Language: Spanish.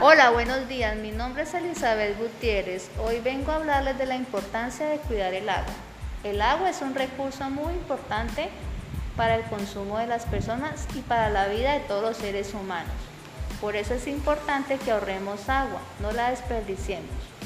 Hola, buenos días. Mi nombre es Elizabeth Gutiérrez. Hoy vengo a hablarles de la importancia de cuidar el agua. El agua es un recurso muy importante para el consumo de las personas y para la vida de todos los seres humanos. Por eso es importante que ahorremos agua, no la desperdiciemos.